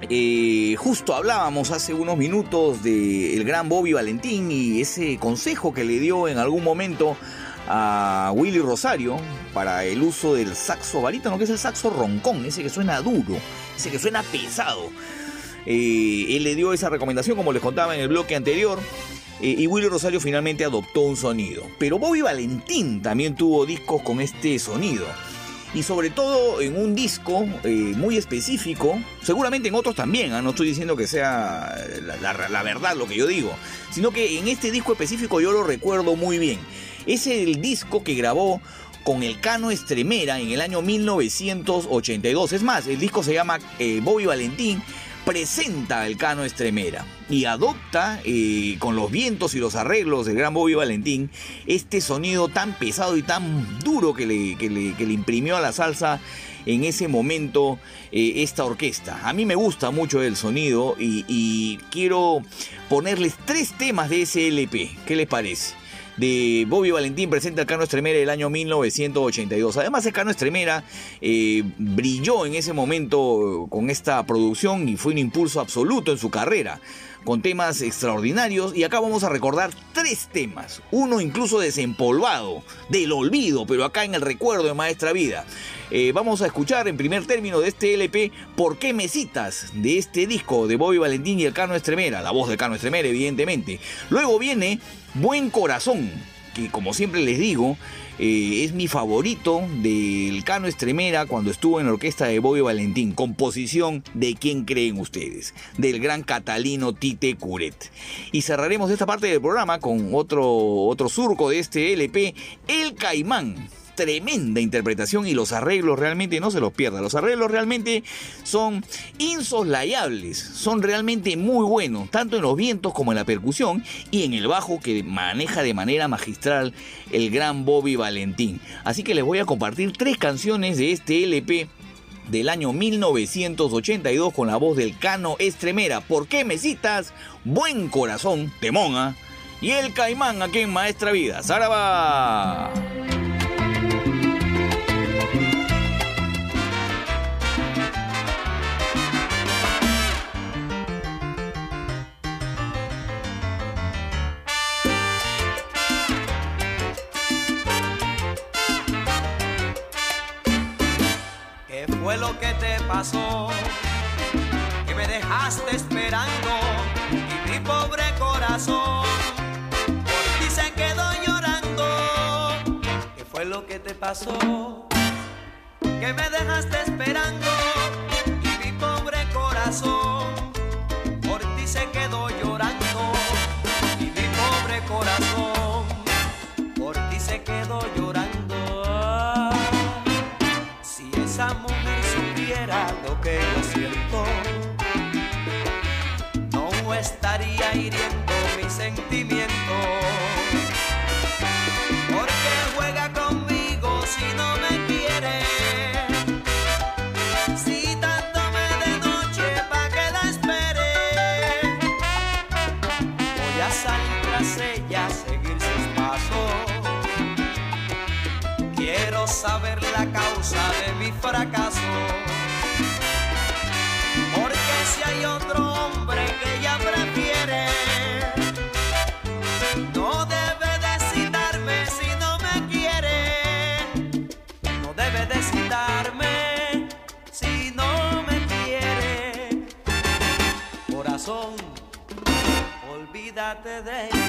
S1: eh, justo hablábamos hace unos minutos del gran Bobby Valentín y ese consejo que le dio en algún momento a Willy Rosario para el uso del saxo barítono, que es el saxo roncón, ese que suena duro, ese que suena pesado. Él le dio esa recomendación, como les contaba en el bloque anterior, y Willy Rosario finalmente adoptó un sonido. Pero Bobby Valentín también tuvo discos con este sonido y sobre todo en un disco eh, muy específico, seguramente en otros también, ¿ah? no estoy diciendo que sea la, la- la verdad lo que yo digo, sino que en este disco específico yo lo recuerdo muy bien. Es el disco que grabó con el Cano Estremera en el año 1982. Es más, el disco se llama eh, Bobby Valentín presenta el Cano Estremera y adopta eh, con los vientos y los arreglos del gran Bobby Valentín este sonido tan pesado y tan duro que le, que le- que le imprimió a la salsa en ese momento eh, esta orquesta. A mí me gusta mucho el sonido y, y quiero ponerles tres temas de ese LP. ¿Qué les parece? De Bobby Valentín presenta el Cano Estremera del año 1982. Además, el Cano Estremera eh, brilló en ese momento con esta producción y fue un impulso absoluto en su carrera, con temas extraordinarios. Y acá vamos a recordar tres temas, uno incluso desempolvado, del olvido, pero acá en el recuerdo de Maestra Vida. Eh, vamos a escuchar en primer término de este LP ¿Por qué me citas? de este disco de Bobby Valentín y el Cano Estremera, la voz de Cano Estremera evidentemente. Luego viene Buen Corazón, que como siempre les digo, eh, es mi favorito del Cano Estremera cuando estuvo en la orquesta de Bobby Valentín, composición de quién creen ustedes, del gran catalino Tite Curet. Y cerraremos esta parte del programa con otro, otro surco de este LP, El Caimán tremenda interpretación y los arreglos realmente no se los pierdan. Los arreglos realmente son insoslayables, son realmente muy buenos, tanto en los vientos como en la percusión y en el bajo que maneja de manera magistral el gran Bobby Valentín. Así que les voy a compartir tres canciones de este LP del año 1982 con la voz del Cano Estremera. ¿Por qué me citas? Buen corazón, Temona. Y el Caimán aquí en Maestra Vida. ¡Zaraba!
S8: Fue lo que te pasó? Que me dejaste esperando y mi pobre corazón por ti se quedó llorando. ¿Qué fue lo que te pasó? Que me dejaste esperando sentimiento. Porque juega conmigo si no me quiere. Citándome de noche pa' que la espere. Voy a salir tras ella, seguir sus pasos. Quiero saber la causa de mi fracaso. Porque si hay otro hombre que ella prefiere, olvídate de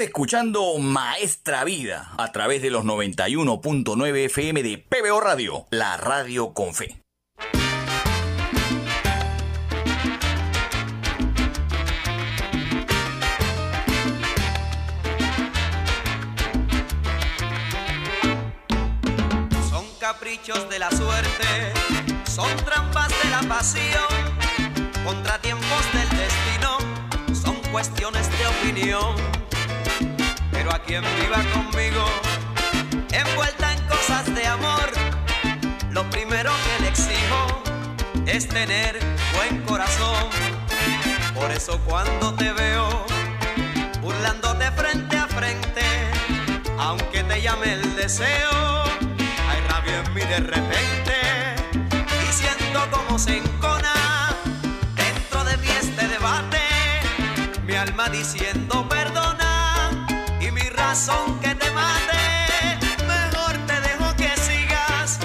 S1: Escuchando Maestra Vida a través de los 91.9 FM de PBO Radio, la radio con fe.
S8: Son caprichos de la suerte, son trampas de la pasión, deseo, hay rabia en mí de repente y siento como se encona dentro de mí este debate, mi alma diciendo perdona y mi razón que te mate, mejor te dejo que sigas,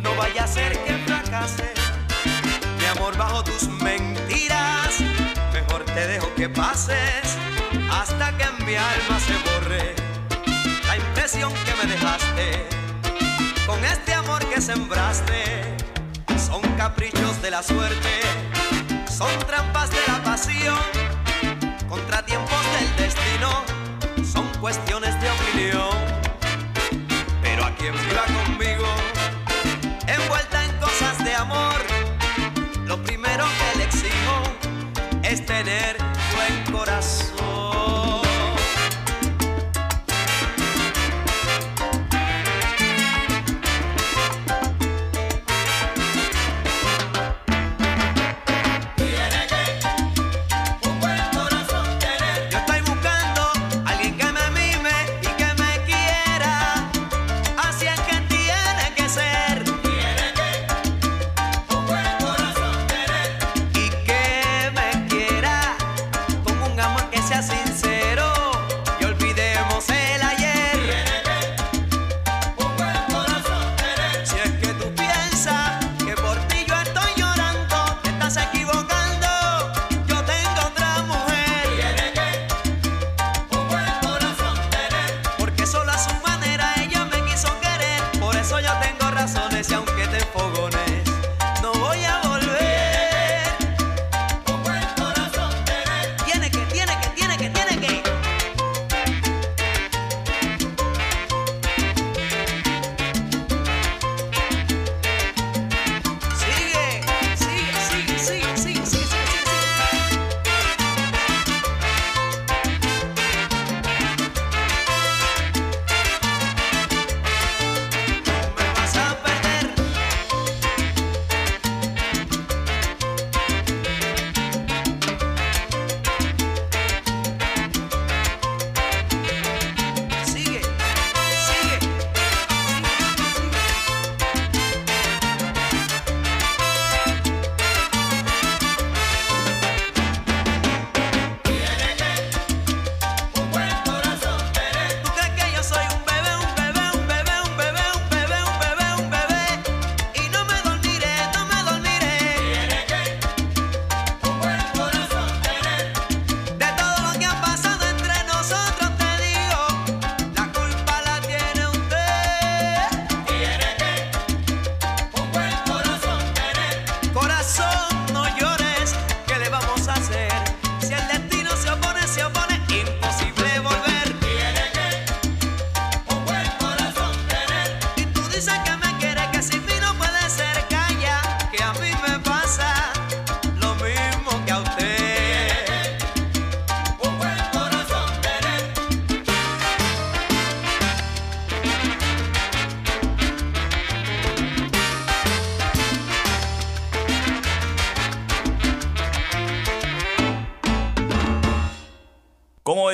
S8: no vaya a ser que fracase, mi amor bajo tus mentiras, mejor te dejo que pases hasta que en mi alma se borre que me dejaste con este amor que sembraste. Son caprichos de la suerte, son trampas de la pasión, contratiempos del destino, son cuestiones de opinión. Pero a quien viva conmigo,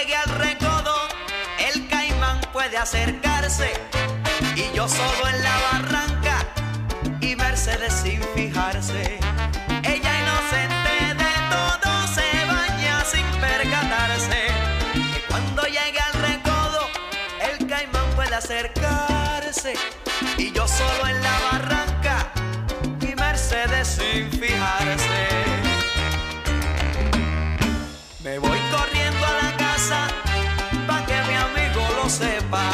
S8: llegue al recodo, el caimán puede acercarse y yo solo en la barranca y Mercedes sin fijarse. Ella inocente de todo se baña sin percatarse. Y cuando llegue al recodo, el caimán puede acercarse y yo solo en la barranca y Mercedes sin fijarse. sepa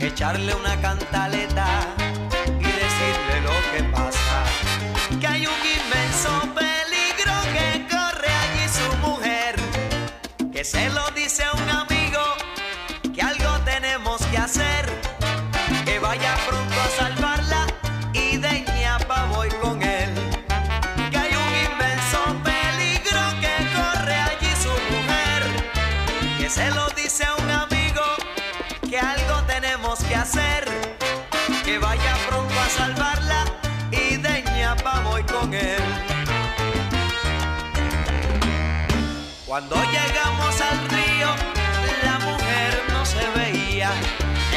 S8: echarle una cantaleta Cuando llegamos al río, la mujer no se veía.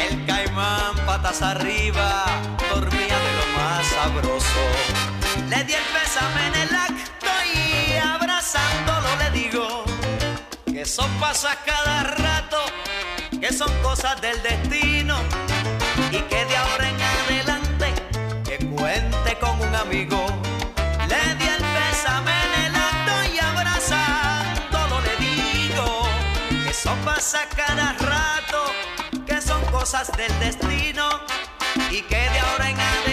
S8: El caimán patas arriba dormía de lo más sabroso. Le di el pésame en el acto y abrazándolo le digo que son pasas cada rato, que son cosas del destino y que de ahora en adelante que cuente con un amigo. cosas del destino y que de ahora en adelante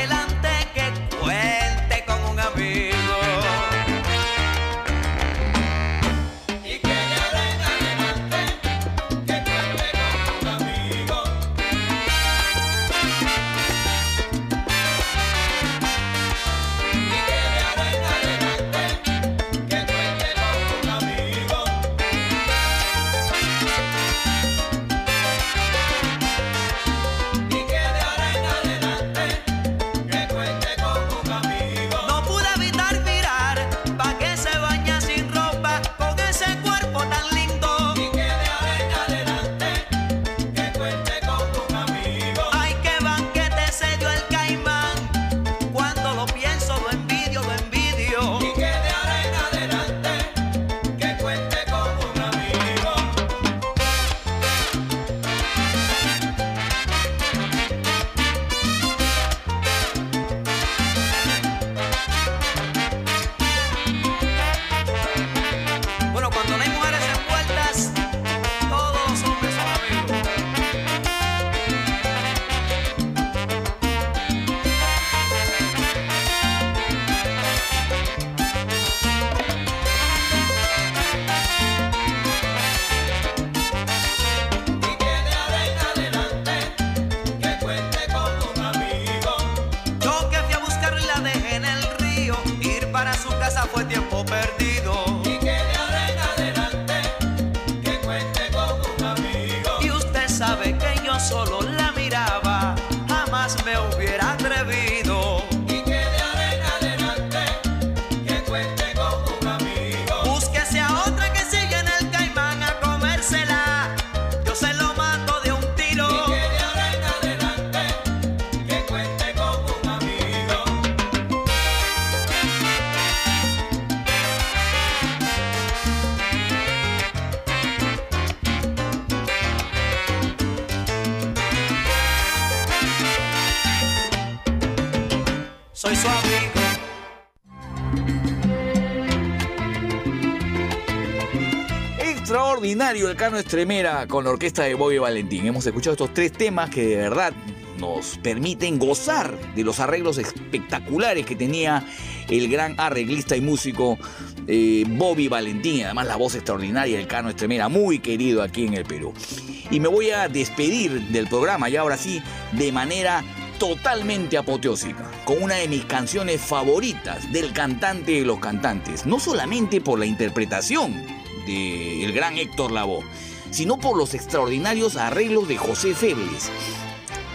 S1: Extraordinario el Cano Estremera con la orquesta de Bobby Valentín. Hemos escuchado estos tres temas que de verdad nos permiten gozar de los arreglos espectaculares que tenía el gran arreglista y músico eh, Bobby Valentín. Además la voz extraordinaria del Cano Estremera, muy querido aquí en el Perú. Y me voy a despedir del programa, y ahora sí, de manera totalmente apoteósica, con una de mis canciones favoritas del cantante de los cantantes, no solamente por la interpretación del gran Héctor Lavoe, sino por los extraordinarios arreglos de José Febles.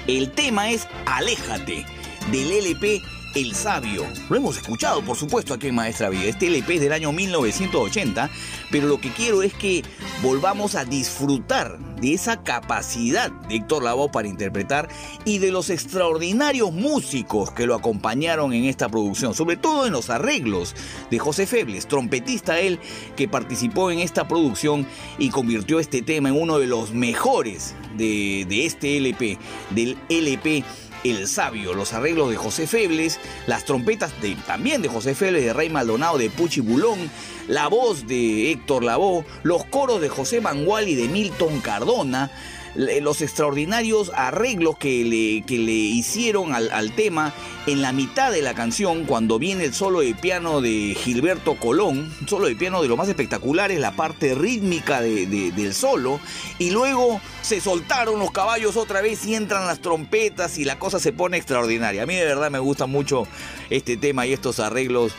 S1: El tema es Aléjate, del LP El Sabio. Lo hemos escuchado, por supuesto, aquí en Maestra Vida. Este LP es del año 1980, pero lo que quiero es que volvamos a disfrutar de esa capacidad de Héctor Lavoe para interpretar y de los extraordinarios músicos que lo acompañaron en esta producción, sobre todo en los arreglos de José Febles, trompetista él que participó en esta producción y convirtió este tema en uno de los mejores de, de este LP, del LP el Sabio, los arreglos de José Febles, las trompetas de, también de José Febles, de Rey Maldonado, de Puchi Bulón, la voz de Héctor Lavoe, los coros de José Mangual y de Milton Cardona, los extraordinarios arreglos que le, que le hicieron al, al tema en la mitad de la canción, cuando viene el solo de piano de Gilberto Colón, solo de piano de lo más espectacular es la parte rítmica de- del solo, y luego se soltaron los caballos otra vez y entran las trompetas y la cosa se pone extraordinaria. A mí de verdad me gusta mucho este tema y estos arreglos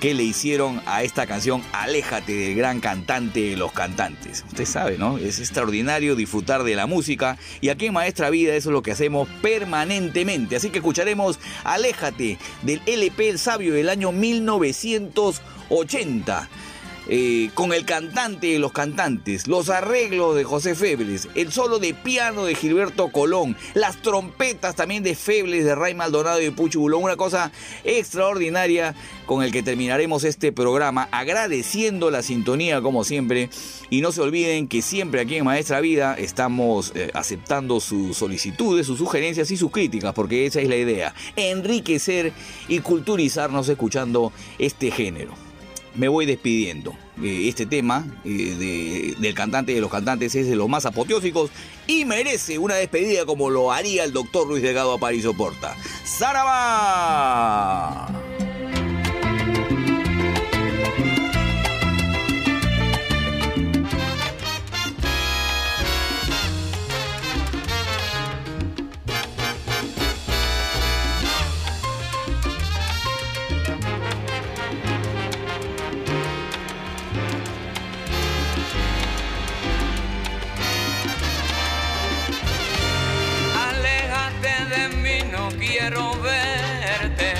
S1: que le hicieron a esta canción Aléjate del gran cantante de los cantantes. Usted sabe, ¿no? Es extraordinario disfrutar de la música y aquí en Maestra Vida eso es lo que hacemos permanentemente. Así que escucharemos Aléjate del LP El Sabio del año 1980. Eh, con el cantante de los cantantes, los arreglos de José Febles, el solo de piano de Gilberto Colón, las trompetas también de Febles, de Ray Maldonado y de Bulón, una cosa extraordinaria con el que terminaremos este programa, agradeciendo la sintonía como siempre, y no se olviden que siempre aquí en Maestra Vida estamos eh, aceptando sus solicitudes, sus sugerencias y sus críticas, porque esa es la idea, enriquecer y culturizarnos escuchando este género me voy despidiendo. Eh, Este tema eh, de- del cantante de los cantantes es de los más apoteósicos y merece una despedida como lo haría el doctor Luis Delgado Aparicio Porta. ¡Zaraba!
S2: Quiero verte.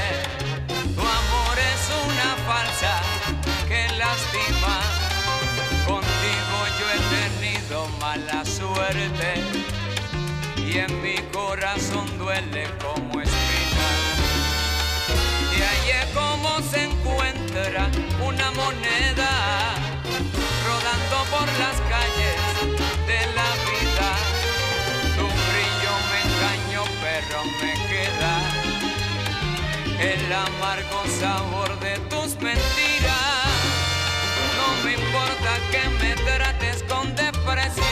S2: Tu amor es una falsa que lastima. Contigo yo he tenido mala suerte y en mi corazón duele como espina. Y ahí es como se encuentra una moneda rodando por las calles de la vida. Tu brillo me engañó, pero me el amargo sabor de tus mentiras. No me importa que me trates con depresión,